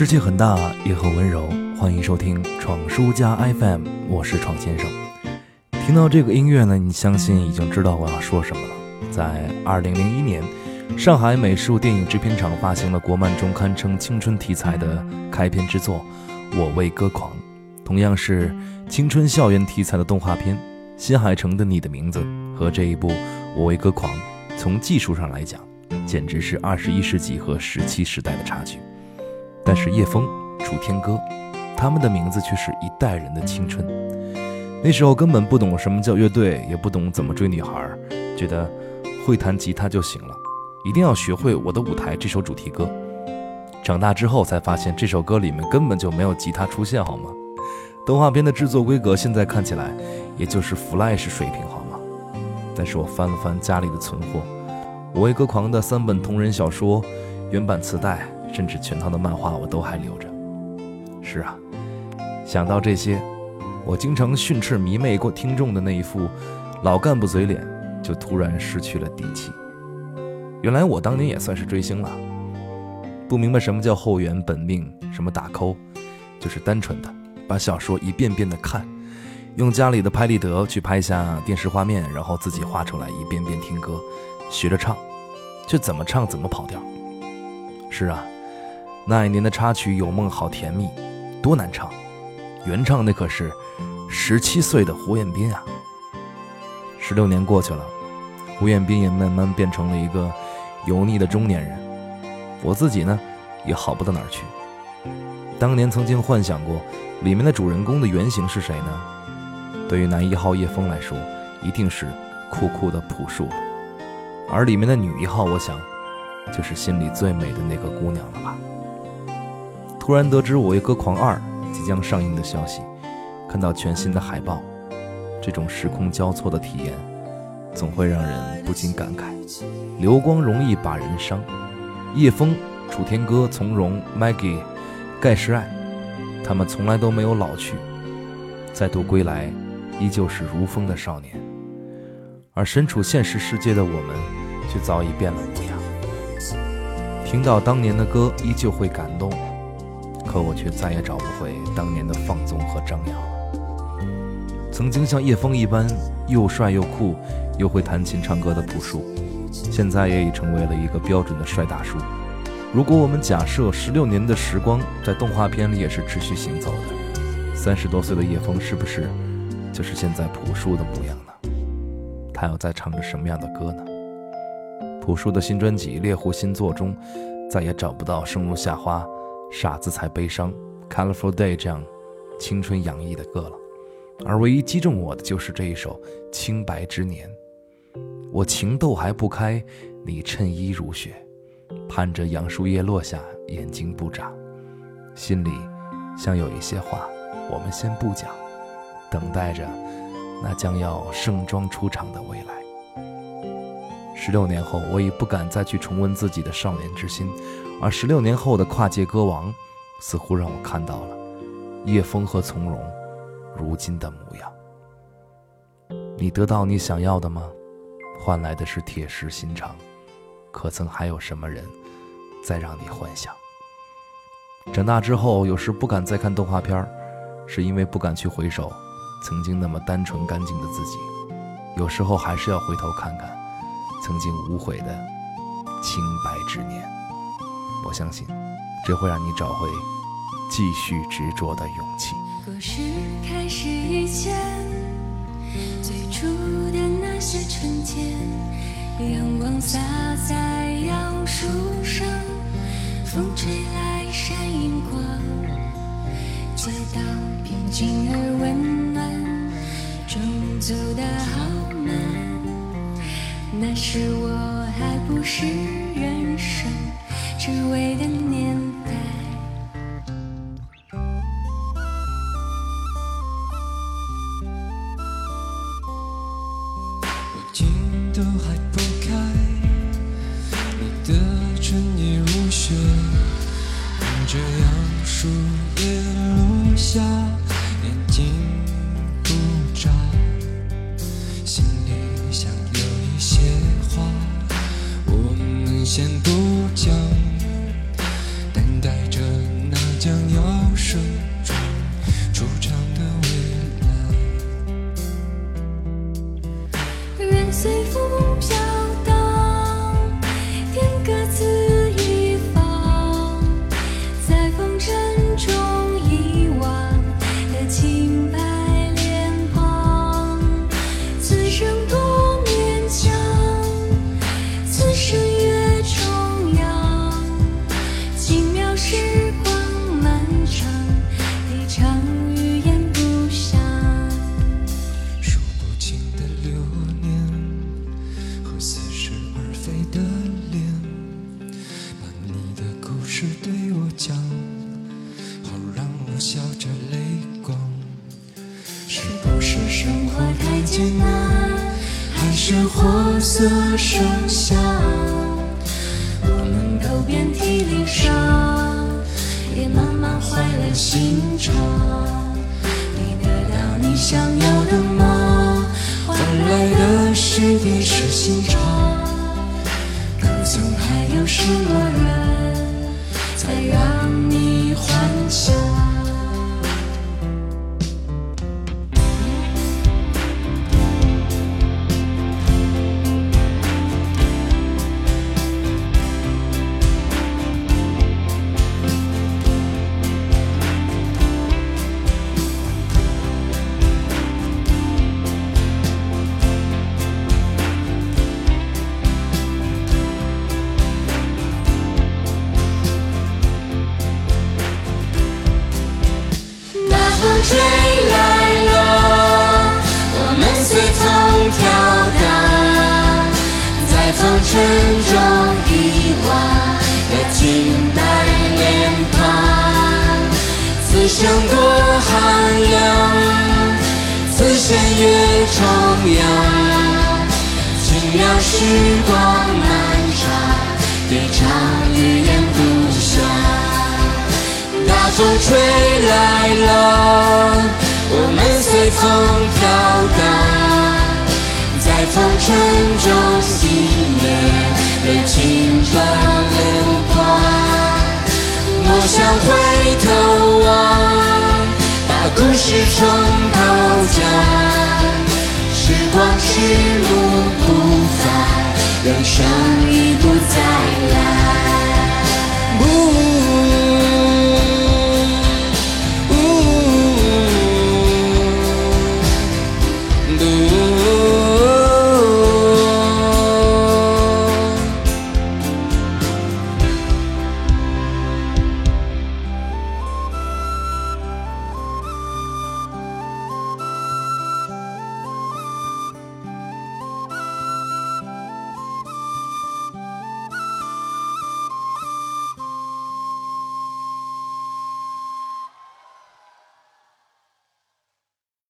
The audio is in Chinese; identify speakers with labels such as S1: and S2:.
S1: 世界很大，也很温柔。欢迎收听闯书家 FM，我是闯先生。听到这个音乐呢，你相信已经知道我要说什么了。在二零零一年，上海美术电影制片厂发行了国漫中堪称青春题材的开篇之作《我为歌狂》，同样是青春校园题材的动画片《新海诚的你的名字》和这一部《我为歌狂》，从技术上来讲，简直是二十一世纪和十七时代的差距。但是叶枫、楚天歌，他们的名字却是一代人的青春。那时候根本不懂什么叫乐队，也不懂怎么追女孩，觉得会弹吉他就行了，一定要学会《我的舞台》这首主题歌。长大之后才发现，这首歌里面根本就没有吉他出现，好吗？动画片的制作规格现在看起来，也就是 Flash 水平，好吗？但是我翻了翻家里的存货，我为歌狂的三本同人小说、原版磁带。甚至全套的漫画我都还留着。是啊，想到这些，我经常训斥迷妹过听众的那一副老干部嘴脸，就突然失去了底气。原来我当年也算是追星了，不明白什么叫后援本命，什么打扣，就是单纯的把小说一遍遍的看，用家里的拍立得去拍下电视画面，然后自己画出来一遍遍听歌，学着唱，却怎么唱怎么跑调。是啊。那一年的插曲《有梦好甜蜜》，多难唱！原唱那可是十七岁的胡彦斌啊。十六年过去了，胡彦斌也慢慢变成了一个油腻的中年人。我自己呢，也好不到哪儿去。当年曾经幻想过，里面的主人公的原型是谁呢？对于男一号叶枫来说，一定是酷酷的朴树。而里面的女一号，我想，就是心里最美的那个姑娘了吧。突然得知《我为歌狂二》即将上映的消息，看到全新的海报，这种时空交错的体验，总会让人不禁感慨：流光容易把人伤。叶枫、楚天歌、从容、Maggie、盖世爱，他们从来都没有老去，再度归来，依旧是如风的少年。而身处现实世界的我们，却早已变了模样。听到当年的歌，依旧会感动。可我却再也找不回当年的放纵和张扬。曾经像叶枫一般又帅又酷又会弹琴唱歌的朴树，现在也已成为了一个标准的帅大叔。如果我们假设十六年的时光在动画片里也是持续行走的，三十多岁的叶枫是不是就是现在朴树的模样呢？他要在唱着什么样的歌呢？朴树的新专辑《猎户新作》中，再也找不到生如夏花。傻子才悲伤，Colorful Day 这样青春洋溢的歌了，而唯一击中我的就是这一首《清白之年》。我情窦还不开，你衬衣如雪，盼着杨树叶落下，眼睛不眨，心里像有一些话，我们先不讲，等待着那将要盛装出场的未来。十六年后，我已不敢再去重温自己的少年之心，而十六年后的跨界歌王，似乎让我看到了叶枫和从容如今的模样。你得到你想要的吗？换来的是铁石心肠，可曾还有什么人再让你幻想？长大之后，有时不敢再看动画片是因为不敢去回首曾经那么单纯干净的自己。有时候还是要回头看看。曾经无悔的清白之年，我相信这会让你找回继续执着的勇气。
S2: 故事开始以前，最初的那些春天，阳光洒在杨树上，风吹来闪银光，街道平静而温暖，钟走得好慢。那时我还不是人生只为的年代，
S3: 我情都还不开，你的春意如雪，看着杨树叶落下，眼睛先不讲，是对我讲，好让我笑着泪光。
S2: 是不是生活太艰难，还是活色生香？
S3: 我们都遍体鳞伤，也慢慢坏了心肠。你得到你想要的吗？
S2: 换来的是一时心肠，
S3: 可曾还有失落？吹来了，我们随风飘荡，在风尘中遗忘的清白脸庞。此生多寒凉，此生越重阳，轻描时光漫长，别唱语言不详。大风吹来了，风飘荡，在风尘中熄灭的青春流光。莫想回头望，把故事重头讲。时光是路不返，人生已不再来。